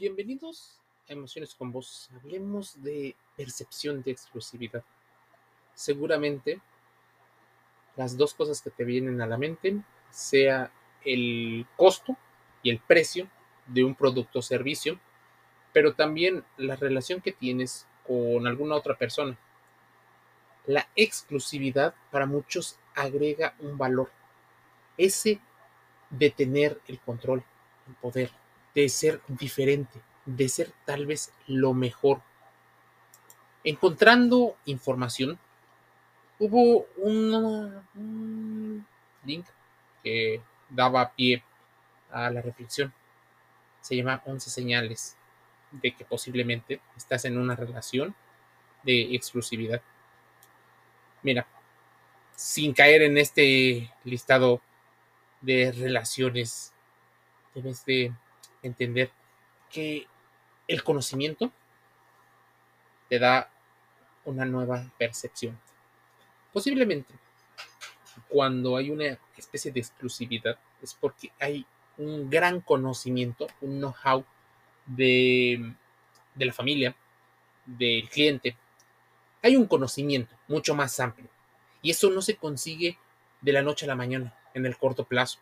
Bienvenidos a Emociones con Vos. Hablemos de percepción de exclusividad. Seguramente las dos cosas que te vienen a la mente sea el costo y el precio de un producto o servicio, pero también la relación que tienes con alguna otra persona. La exclusividad para muchos agrega un valor, ese de tener el control, el poder, de ser diferente, de ser tal vez lo mejor. Encontrando información, hubo un, link que daba pie a la reflexión. Se llama 11 señales de que posiblemente estás en una relación de exclusividad. Mira, sin caer en este listado de relaciones, debes de entender que el conocimiento te da una nueva percepción. Posiblemente, cuando hay una especie de exclusividad, es porque hay un gran conocimiento, un know-how de, de la familia, del cliente. Hay un conocimiento mucho más amplio. Y eso no se consigue de la noche a la mañana, en el corto plazo.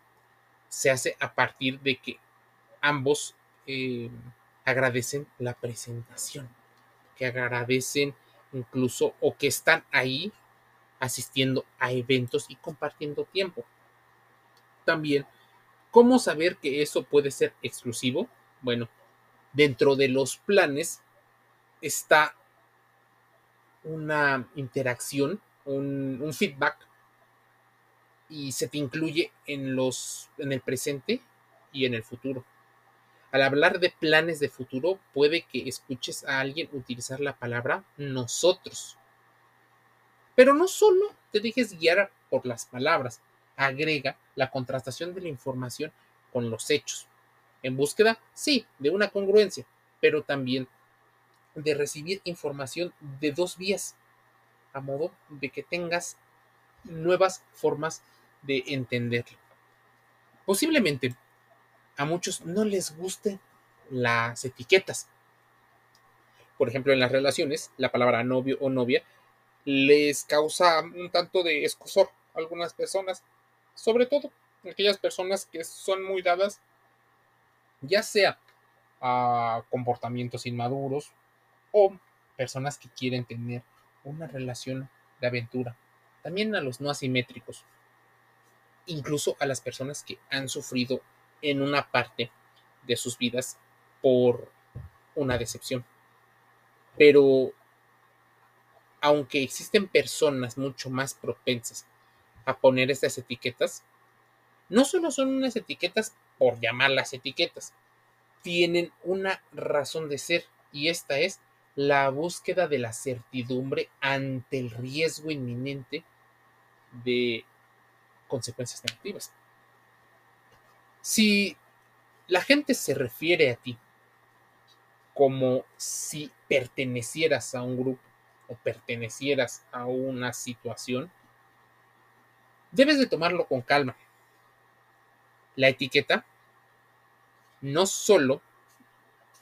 Se hace a partir de que ambos eh, agradecen la presentación, que agradecen incluso o que están ahí asistiendo a eventos y compartiendo tiempo. También, ¿cómo saber que eso puede ser exclusivo? Bueno, dentro de los planes está una interacción, un, un feedback y se te incluye en los en el presente y en el futuro. Al hablar de planes de futuro, puede que escuches a alguien utilizar la palabra nosotros. Pero no solo te dejes guiar por las palabras, agrega la contrastación de la información con los hechos. En búsqueda, sí, de una congruencia, pero también de recibir información de dos vías, a modo de que tengas nuevas formas de entenderlo. Posiblemente a muchos no les gusten las etiquetas. Por ejemplo, en las relaciones, la palabra novio o novia les causa un tanto de escosor a algunas personas, sobre todo aquellas personas que son muy dadas, ya sea a comportamientos inmaduros o personas que quieren tener una relación de aventura. También a los no asimétricos, incluso a las personas que han sufrido en una parte de sus vidas por una decepción. Pero aunque existen personas mucho más propensas a poner estas etiquetas, no solo son unas etiquetas por llamarlas etiquetas, tienen una razón de ser y esta es la búsqueda de la certidumbre ante el riesgo inminente de consecuencias negativas. Si la gente se refiere a ti como si pertenecieras a un grupo o pertenecieras a una situación, debes de tomarlo con calma. La etiqueta no solo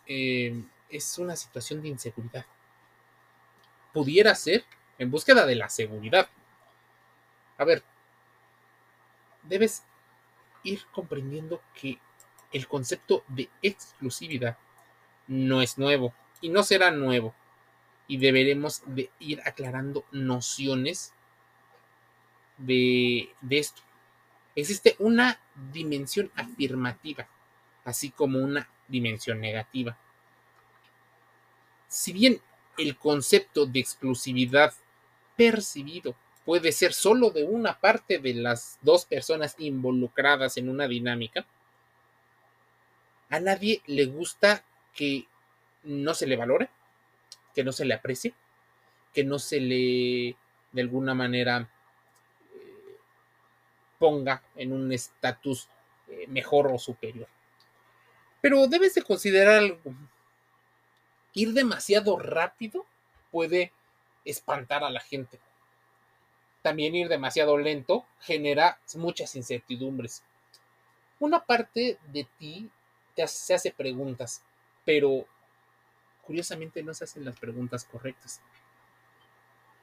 eh, es una situación de inseguridad, pudiera ser en búsqueda de la seguridad. A ver, debes ir comprendiendo que el concepto de exclusividad no es nuevo y no será nuevo. Y deberemos de ir aclarando nociones de, de esto. Existe una dimensión afirmativa, así como una dimensión negativa. Si bien el concepto de exclusividad percibido puede ser solo de una parte de las dos personas involucradas en una dinámica, a nadie le gusta que no se le valore, que no se le aprecie, que no se le de alguna manera eh, ponga en un estatus eh, mejor o superior. Pero debes de considerar algo. Ir demasiado rápido puede espantar a la gente también ir demasiado lento genera muchas incertidumbres. Una parte de ti se hace preguntas. pero curiosamente no se hacen las preguntas correctas.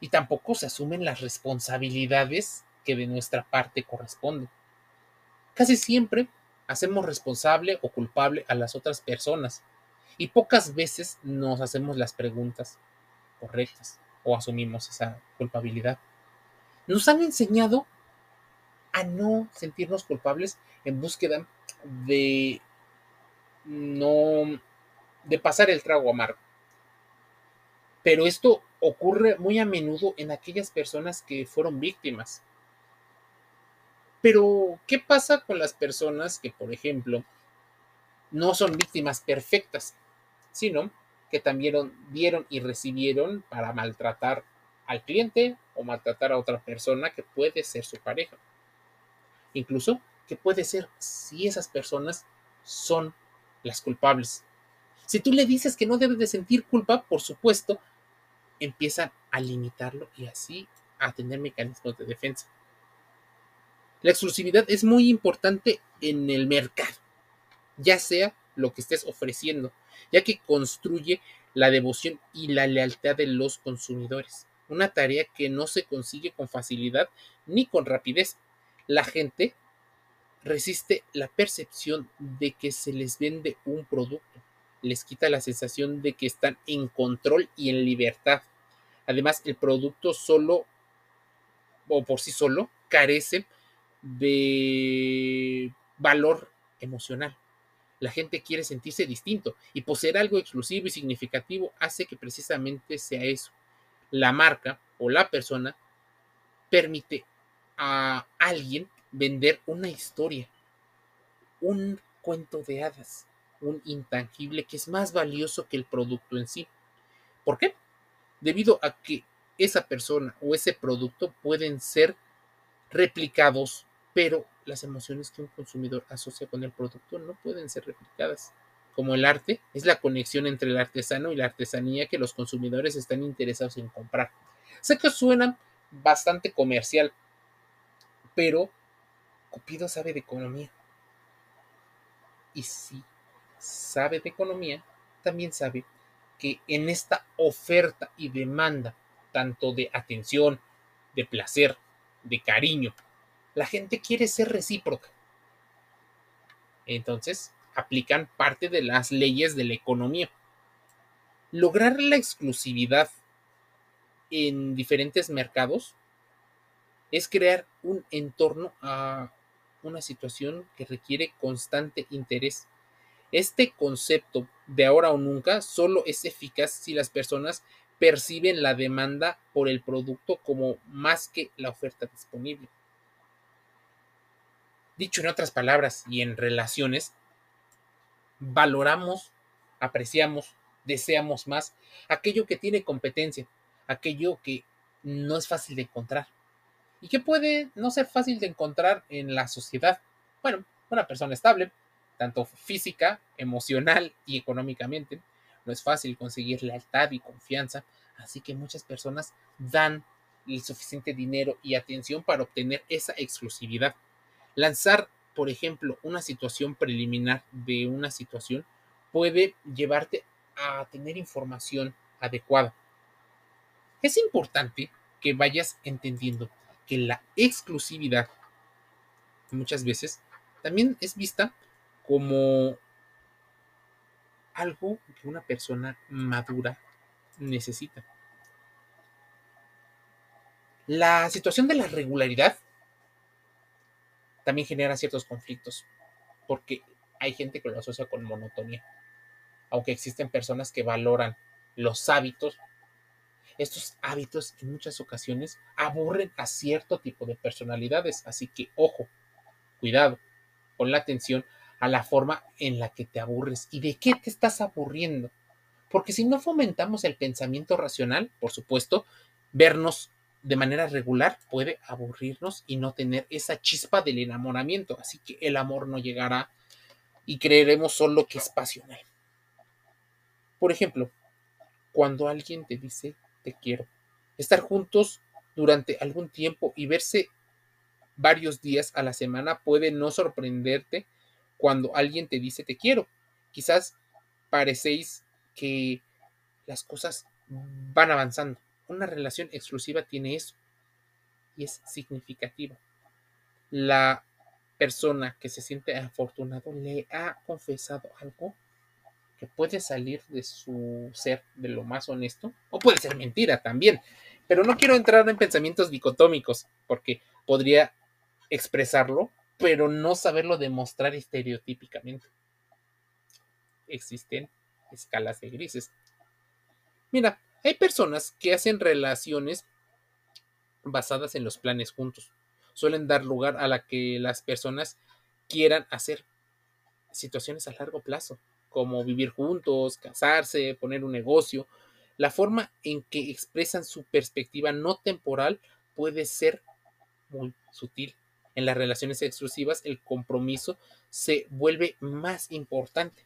Y tampoco se asumen las responsabilidades que de nuestra parte corresponden. Casi siempre hacemos responsable o culpable a las otras personas y pocas veces nos hacemos las preguntas correctas o asumimos esa culpabilidad. Nos han enseñado a no sentirnos culpables en búsqueda de no de pasar el trago amargo. Pero esto ocurre muy a menudo en aquellas personas que fueron víctimas. Pero, ¿qué pasa con las personas que, por ejemplo, no son víctimas perfectas, sino que también dieron y recibieron para maltratar al cliente o maltratar a otra persona que puede ser su pareja? Incluso que puede ser si esas personas son las culpables. Si tú le dices que no debe de sentir culpa, por supuesto, empiezan a limitarlo y así a tener mecanismos de defensa. La exclusividad es muy importante en el mercado, ya sea lo que estés ofreciendo, ya que construye la devoción y la lealtad de los consumidores, una tarea que no se consigue con facilidad ni con rapidez. La gente resiste la percepción de que se les vende un producto, les quita la sensación de que están en control y en libertad. Además, el producto solo o por sí solo carece de valor emocional. La gente quiere sentirse distinto y poseer algo exclusivo y significativo hace que precisamente sea eso. La marca o la persona permite a alguien vender una historia, un cuento de hadas, un intangible que es más valioso que el producto en sí. ¿Por qué? Debido a que esa persona o ese producto pueden ser replicados, pero las emociones que un consumidor asocia con el producto no pueden ser replicadas. Como el arte, es la conexión entre el artesano y la artesanía que los consumidores están interesados en comprar. Sé que suena bastante comercial, pero Cupido sabe de economía. Y si sabe de economía, también sabe que en esta oferta y demanda, tanto de atención, de placer, de cariño, la gente quiere ser recíproca. Entonces, aplican parte de las leyes de la economía. Lograr la exclusividad en diferentes mercados es crear un entorno a una situación que requiere constante interés. Este concepto de ahora o nunca solo es eficaz si las personas perciben la demanda por el producto como más que la oferta disponible. Dicho en otras palabras y en relaciones, valoramos, apreciamos, deseamos más aquello que tiene competencia, aquello que no es fácil de encontrar y que puede no ser fácil de encontrar en la sociedad. Bueno, una persona estable, tanto física, emocional y económicamente. No es fácil conseguir lealtad y confianza, así que muchas personas dan el suficiente dinero y atención para obtener esa exclusividad. Lanzar, por ejemplo, una situación preliminar de una situación puede llevarte a tener información adecuada. Es importante que vayas entendiendo que la exclusividad muchas veces también es vista como algo que una persona madura necesita. La situación de la regularidad también genera ciertos conflictos, porque hay gente que lo asocia con monotonía, aunque existen personas que valoran los hábitos estos hábitos en muchas ocasiones aburren a cierto tipo de personalidades, así que ojo, cuidado, con la atención a la forma en la que te aburres. Y de qué te estás aburriendo. Porque si no fomentamos el pensamiento racional, por supuesto, vernos de manera regular puede aburrirnos y no tener esa chispa del enamoramiento. Así que el amor no llegará y creeremos solo que es pasional. Por ejemplo, cuando alguien te dice te quiero. Estar juntos durante algún tiempo y verse varios días a la semana puede no sorprenderte cuando alguien te dice te quiero. Quizás parecéis que las cosas van avanzando. Una relación exclusiva tiene eso y es significativa. La persona que se siente afortunado le ha confesado algo que puede salir de su ser de lo más honesto o puede ser mentira también. Pero no quiero entrar en pensamientos dicotómicos porque podría expresarlo, pero no saberlo demostrar estereotípicamente. Existen escalas de grises. Mira, hay personas que hacen relaciones basadas en los planes juntos. Suelen dar lugar a la que las personas quieran hacer situaciones a largo plazo, como vivir juntos, casarse, poner un negocio. La forma en que expresan su perspectiva no temporal puede ser muy sutil. En las relaciones exclusivas el compromiso se vuelve más importante.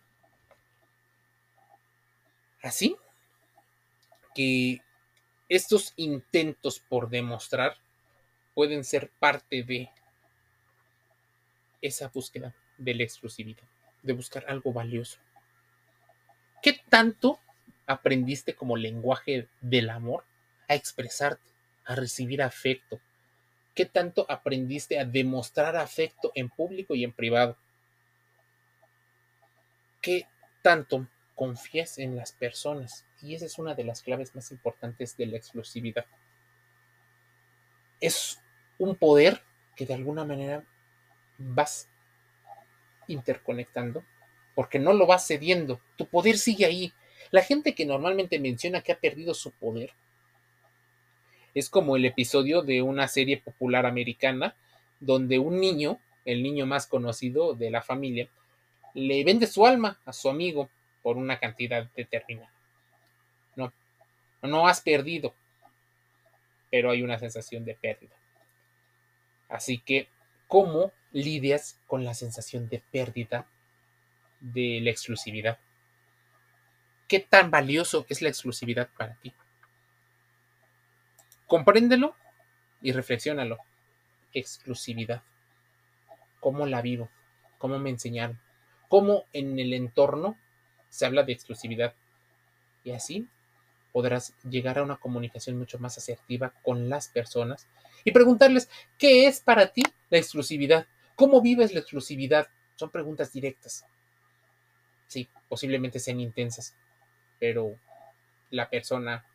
Así que estos intentos por demostrar pueden ser parte de esa búsqueda de la exclusividad, de buscar algo valioso. ¿Qué tanto aprendiste como lenguaje del amor a expresarte, a recibir afecto? ¿Qué tanto aprendiste a demostrar afecto en público y en privado? ¿Qué tanto confías en las personas? Y esa es una de las claves más importantes de la exclusividad. Es un poder que de alguna manera vas interconectando porque no lo vas cediendo. Tu poder sigue ahí. La gente que normalmente menciona que ha perdido su poder es como el episodio de una serie popular americana donde un niño, el niño más conocido de la familia, le vende su alma a su amigo por una cantidad determinada. No, no has perdido, pero hay una sensación de pérdida. Así que, ¿cómo lidias con la sensación de pérdida de la exclusividad? ¿Qué tan valioso es la exclusividad para ti? Compréndelo y reflexiónalo. Exclusividad. ¿Cómo la vivo? ¿Cómo me enseñaron? ¿Cómo en el entorno se habla de exclusividad? Y así podrás llegar a una comunicación mucho más asertiva con las personas y preguntarles, ¿qué es para ti la exclusividad? ¿Cómo vives la exclusividad? Son preguntas directas. Sí, posiblemente sean intensas, pero la persona,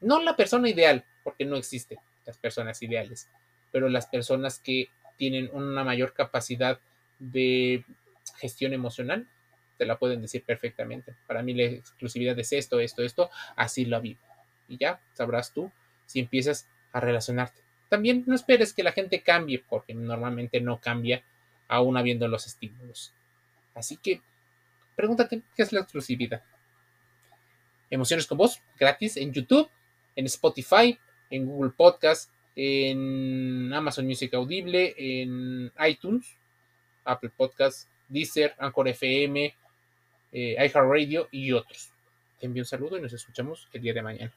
no la persona ideal, porque no existen las personas ideales, pero las personas que tienen una mayor capacidad de gestión emocional te la pueden decir perfectamente. Para mí la exclusividad es esto, esto, esto, así lo vivo. Y ya sabrás tú si empiezas a relacionarte. También no esperes que la gente cambie, porque normalmente no cambia aún habiendo los estímulos. Así que pregúntate qué es la exclusividad. Emociones con voz, gratis en YouTube, en Spotify, en Google Podcast, en Amazon Music Audible, en iTunes, Apple Podcast, Deezer, Anchor FM, eh, iHeartRadio y otros. Te envío un saludo y nos escuchamos el día de mañana.